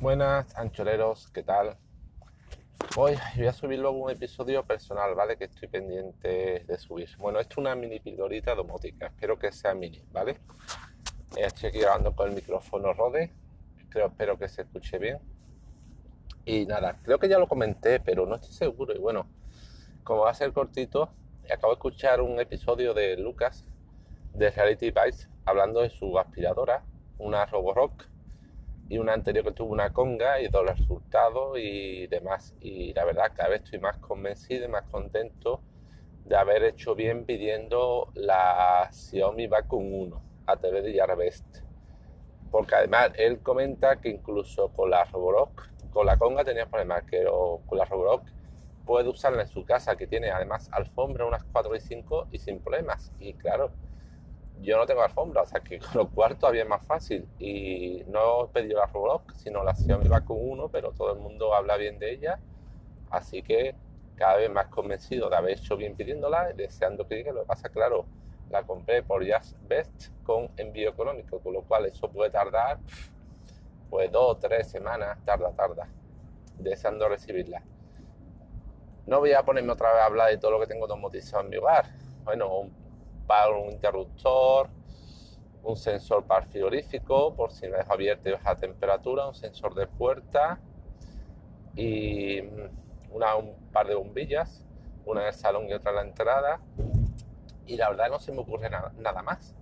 Buenas, anchoreros, ¿qué tal? Hoy voy a subir luego un episodio personal, ¿vale? Que estoy pendiente de subir. Bueno, esto es una mini pildorita domótica, espero que sea mini, ¿vale? Estoy aquí grabando con el micrófono Rode, creo, espero que se escuche bien. Y nada, creo que ya lo comenté, pero no estoy seguro. Y bueno, como va a ser cortito, acabo de escuchar un episodio de Lucas de Reality Bites hablando de su aspiradora, una Roborock y una anterior que tuvo una conga y dos resultados y demás. Y la verdad, cada vez estoy más convencido y más contento de haber hecho bien pidiendo la Xiaomi Vacuum 1 a través de Yarvest. Porque además él comenta que incluso con la Roborock, con la conga tenía problemas, que con la Roborock puede usarla en su casa, que tiene además alfombra unas 4 y 5 y sin problemas. Y claro, yo no tengo alfombra, o sea que con los cuartos todavía es más fácil. Y no he pedido la Roblox, sino la Xiaomi con uno, pero todo el mundo habla bien de ella. Así que cada vez más convencido de haber hecho bien pidiéndola, deseando que llegue. Lo que pasa, claro, la compré por Just Best con envío económico, con lo cual eso puede tardar pues dos o tres semanas, tarda, tarda, deseando recibirla. No voy a ponerme otra vez a hablar de todo lo que tengo domotizado en mi hogar. Bueno, para un interruptor, un sensor para el frigorífico, por si me dejo abierto y baja temperatura, un sensor de puerta y una, un par de bombillas, una en el salón y otra en la entrada. Y la verdad no se me ocurre nada, nada más,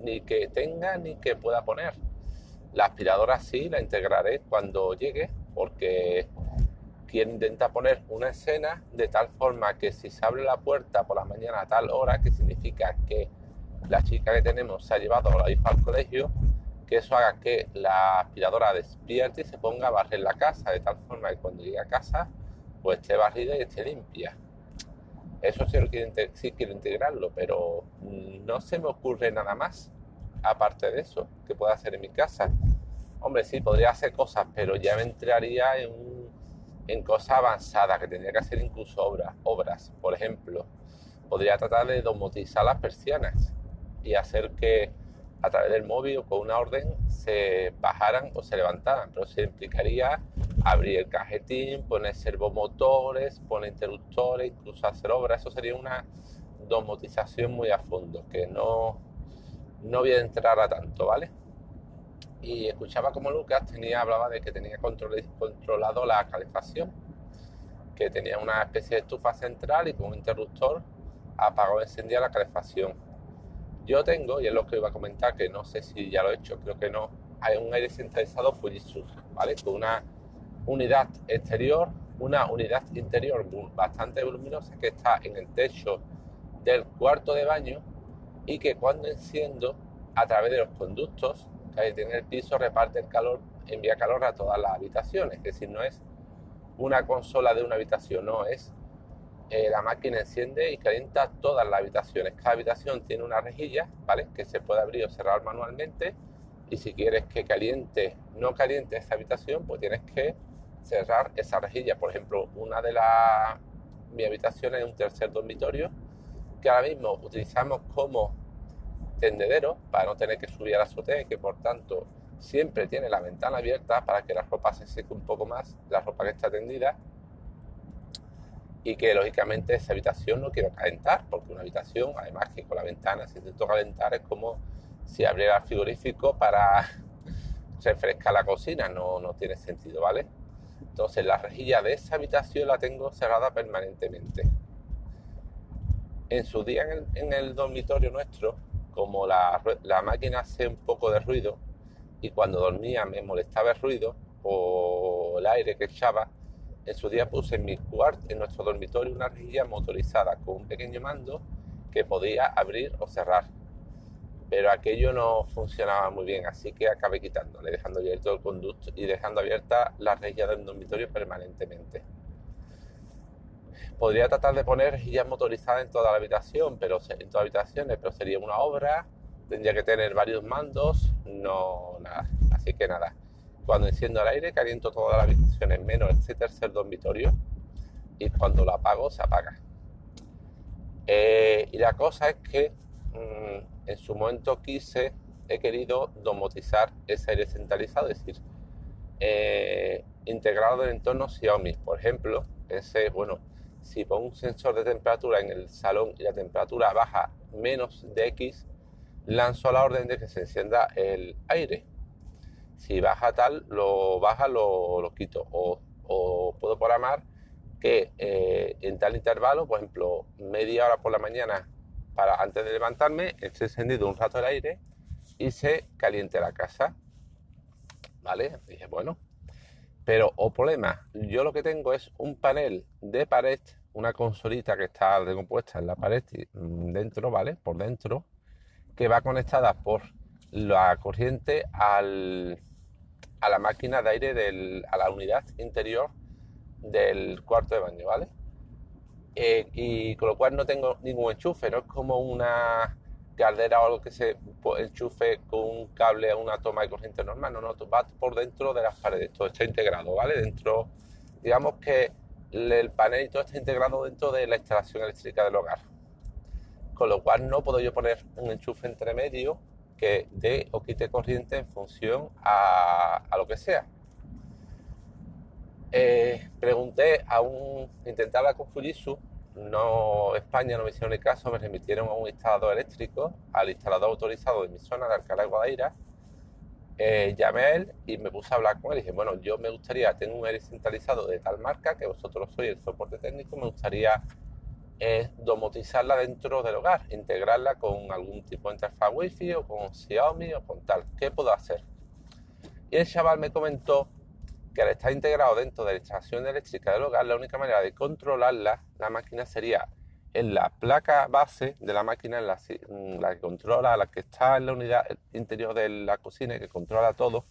ni que tenga ni que pueda poner. La aspiradora sí la integraré cuando llegue, porque quiero intentar poner una escena de tal forma que si se abre la puerta por la mañana a tal hora, que significa que la chica que tenemos se ha llevado a la hija al colegio, que eso haga que la aspiradora despierte y se ponga a barrer la casa, de tal forma que cuando llegue a casa, pues esté barrida y esté limpia. Eso sí, quiero, sí quiero integrarlo, pero no se me ocurre nada más, aparte de eso, que pueda hacer en mi casa. Hombre, sí, podría hacer cosas, pero ya me entraría en un en cosas avanzadas, que tendría que hacer incluso obras. obras. Por ejemplo, podría tratar de domotizar las persianas y hacer que a través del móvil o con una orden se bajaran o se levantaran, pero se implicaría abrir el cajetín, poner servomotores, poner interruptores, incluso hacer obras. Eso sería una domotización muy a fondo, que no, no voy a entrar a tanto, ¿vale? Y escuchaba como Lucas tenía, hablaba de que tenía controlado la calefacción, que tenía una especie de estufa central y con un interruptor apagó y encendía la calefacción. Yo tengo, y es lo que iba a comentar, que no sé si ya lo he hecho, creo que no, hay un aire centralizado Fujitsu, ¿vale? Con una unidad exterior, una unidad interior bastante voluminosa que está en el techo del cuarto de baño y que cuando enciendo a través de los conductos que tiene el piso reparte el calor, envía calor a todas las habitaciones. Es decir, no es una consola de una habitación, no es eh, la máquina enciende y calienta todas las habitaciones. Cada habitación tiene una rejilla, ¿vale? Que se puede abrir o cerrar manualmente. Y si quieres que caliente, no caliente esa habitación, pues tienes que cerrar esa rejilla. Por ejemplo, una de las mi habitación es un tercer dormitorio que ahora mismo utilizamos como tendedero para no tener que subir a la azotea y que por tanto siempre tiene la ventana abierta para que la ropa se seque un poco más, la ropa que está tendida y que lógicamente esa habitación no quiero calentar porque una habitación además que con la ventana si intento calentar es como si abriera el frigorífico para refrescar la cocina, no, no tiene sentido, ¿vale? Entonces la rejilla de esa habitación la tengo cerrada permanentemente. En su día en el dormitorio nuestro como la, máquina hace un poco de ruido y cuando dormía me molestaba el ruido o el aire que echaba, en su día puse en mi cuarto, en nuestro dormitorio, una rejilla motorizada con un pequeño mando que podía abrir o cerrar. Pero aquello no funcionaba muy bien, así que acabé quitándole, dejando abierto el conducto y dejando abierta la rejilla del dormitorio permanentemente. Podría tratar de poner rejillas motorizadas en toda la habitación, pero en todas habitaciones, pero sería una obra, tendría que tener varios mandos, no nada. Así que nada, cuando enciendo el aire caliento todas las habitaciones menos este tercer dormitorio y cuando lo apago se apaga. Eh, y la cosa es que mm, en su momento quise, he querido domotizar ese aire centralizado, es decir, eh, integrado del entorno Xiaomi. Por ejemplo, ese, bueno, si pongo un sensor de temperatura en el salón y la temperatura baja menos de X, lanzo la orden de que se encienda el aire. Si baja tal, lo baja, lo, quito. O, puedo programar que eh, en tal intervalo, por ejemplo, media hora por la mañana para antes de levantarme, esté encendido un rato el aire y se caliente la casa. ¿Vale? Dije, bueno. Pero, o problema, yo lo que tengo es un panel de pared, una consolita que está recompuesta en la pared mm, dentro, ¿vale? Por dentro, que va conectada por la corriente al, a la máquina de aire, del, a la unidad interior del cuarto de baño, ¿vale? Eh, y con lo cual no tengo ningún enchufe, no es como una caldera o algo que se enchufe con un cable a una toma de corriente normal, no, no, va por dentro de las paredes, todo está integrado, ¿vale? Dentro, digamos que el panel y todo está integrado dentro de la instalación eléctrica del hogar. Con lo cual no puedo yo poner un enchufe entre medio que dé o quite corriente en función a, a lo que sea. Eh, pregunté a un, intentaba con Fujitsu, no España no me hicieron ni caso, me remitieron a un instalador eléctrico, al instalador autorizado de mi zona de Alcalá de Guadaira. Eh, llamé a él y me puse a hablar con él y dije, bueno, yo me gustaría, tener un aire centralizado de tal marca, que vosotros sois el soporte técnico, me gustaría eh, domotizarla dentro del hogar, integrarla con algún tipo de interfaz wifi o con Xiaomi o con tal. ¿Qué puedo hacer? Y el chaval me comentó que al estar integrado dentro de la instalación eléctrica del hogar, la única manera de controlarla, la máquina sería en la placa base de la máquina, en la, que controla, la que está en la unidad interior de la cocina y que controla todo,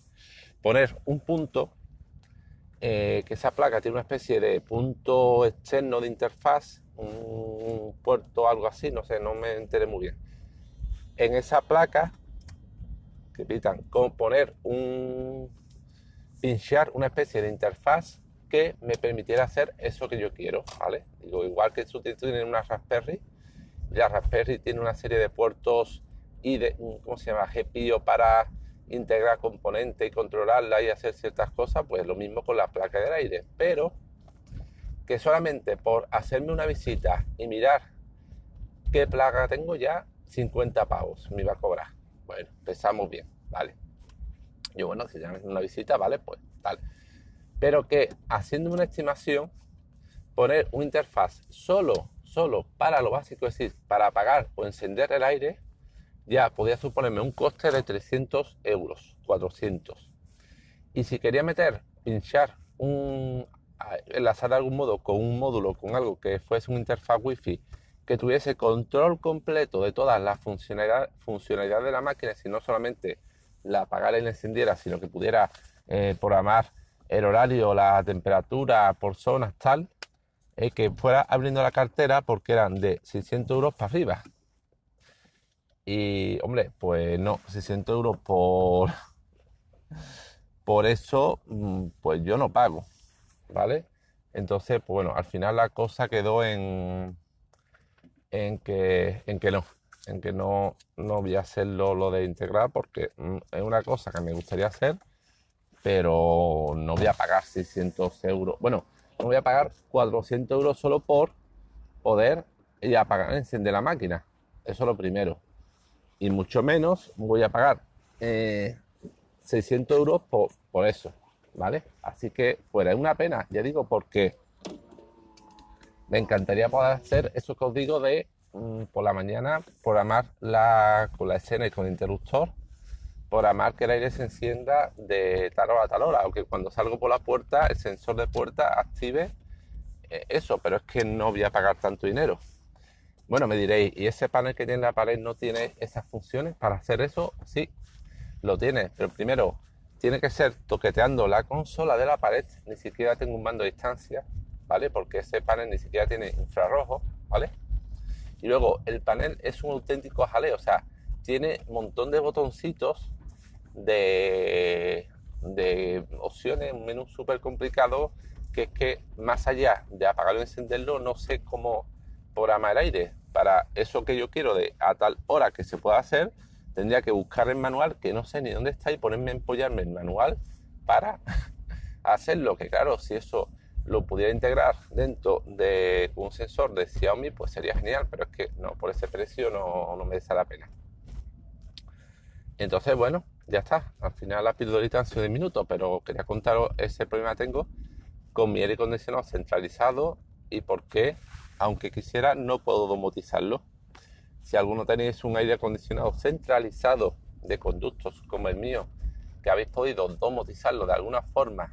poner un punto, eh, que esa placa tiene una especie de punto externo de interfaz, un puerto algo así, no sé, no me enteré muy bien. En esa placa, que pitan, poner un pinchar una especie de interfaz que me permitiera hacer eso que yo quiero, ¿vale? Digo, igual que tú tienes una Raspberry, la Raspberry tiene una serie de puertos y de, ¿cómo se llama? GPIO para integrar componentes y controlarla y hacer ciertas cosas, pues lo mismo con la placa del aire, pero que solamente por hacerme una visita y mirar qué placa tengo ya, 50 pavos me va a cobrar. Bueno, empezamos bien, ¿vale? Yo, bueno, si llamas una visita, vale, pues tal. Pero que haciendo una estimación, poner una interfaz solo, solo para lo básico, es decir, para apagar o encender el aire, ya podía suponerme un coste de 300 euros, 400. Y si quería meter, pinchar un, enlazar de algún modo con un módulo, con algo que fuese una interfaz wifi que tuviese control completo de todas las funcionalidades funcionalidad de la máquina, si no solamente la apagara y la encendiera, sino que pudiera eh, programar el horario, la temperatura por zonas tal, eh, que fuera abriendo la cartera porque eran de 600 euros para arriba. Y, hombre, pues no, 600 euros por, por eso, mm, pues yo no pago, ¿vale? Entonces, pues bueno, al final la cosa quedó en, en, que, en que no en que no, no voy a hacerlo lo de integrar porque mm, es una cosa que me gustaría hacer, pero no voy a pagar 600 euros. Bueno, no voy a pagar 400 euros solo por poder y apagar, encender la máquina. Eso es lo primero. Y mucho menos voy a pagar 600 eh, euros por, por eso, ¿vale? Así que fuera, es una pena, ya digo, porque me encantaría poder hacer eso que os digo de por la mañana programar la, con la escena y con el interruptor, programar que el aire se encienda de tal hora a tal hora, aunque cuando salgo por la puerta el sensor de puerta active eh, eso, pero es que no voy a pagar tanto dinero. Bueno, me diréis, ¿y ese panel que tiene la pared no tiene esas funciones para hacer eso? Sí, lo tiene, pero primero tiene que ser toqueteando la consola de la pared, ni siquiera tengo un mando a distancia, ¿vale? Porque ese panel ni siquiera tiene infrarrojo, ¿vale? Y luego el panel es un auténtico jaleo, o sea, tiene un montón de botoncitos de, de opciones, un menú súper complicado, que es que más allá de apagarlo y encenderlo, no sé cómo programar el aire. Para eso que yo quiero de a tal hora que se pueda hacer, tendría que buscar el manual, que no sé ni dónde está, y ponerme a empollarme el manual para hacerlo, que claro, si eso lo pudiera integrar dentro de un sensor de Xiaomi, pues sería genial, pero es que no, por ese precio no, no merece la pena. Entonces, bueno, ya está. Al final la pildorita han sido de minutos, pero quería contaros ese problema tengo con mi aire acondicionado centralizado y por qué, aunque quisiera, no puedo domotizarlo. Si alguno tenéis un aire acondicionado centralizado de conductos como el mío, que habéis podido domotizarlo de alguna forma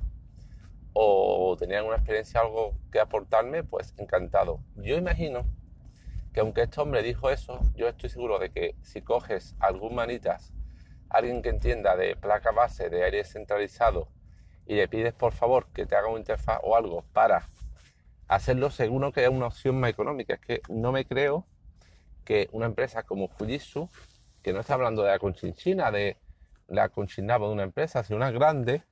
o tenían una experiencia algo que aportarme, pues encantado. Yo imagino que aunque este hombre dijo eso, yo estoy seguro de que si coges algún manitas, alguien que entienda de placa base de aire centralizado y le pides por favor que te haga una interfaz o algo para hacerlo, seguro que es una opción más económica. Es que no me creo que una empresa como Fujitsu, que no está hablando de la conchinchina, de la conchinaba de una empresa, sino una grande,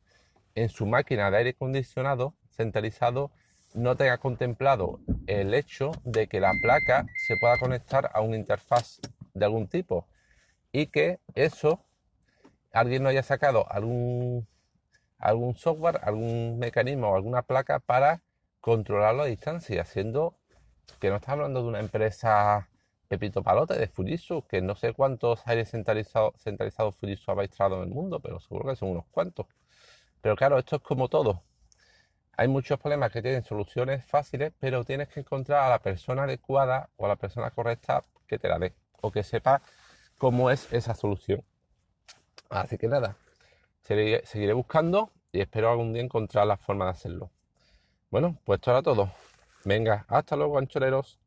en su máquina de aire acondicionado centralizado no tenga contemplado el hecho de que la placa se pueda conectar a una interfaz de algún tipo y que eso alguien no haya sacado algún algún software, algún mecanismo o alguna placa para controlarlo a distancia, siendo que no está hablando de una empresa Pepito Palote de Fujitsu, que no sé cuántos aires centralizados, centralizados Fujitsu habéis traído en el mundo, pero seguro que son unos cuantos. Pero claro, esto es como todo. Hay muchos problemas que tienen soluciones fáciles, pero tienes que encontrar a la persona adecuada o a la persona correcta que te la dé o que sepa cómo es esa solución. Así que nada, seguiré, buscando y espero algún día encontrar la forma de hacerlo. Bueno, pues esto era todo. Venga, hasta luego, anchoreros.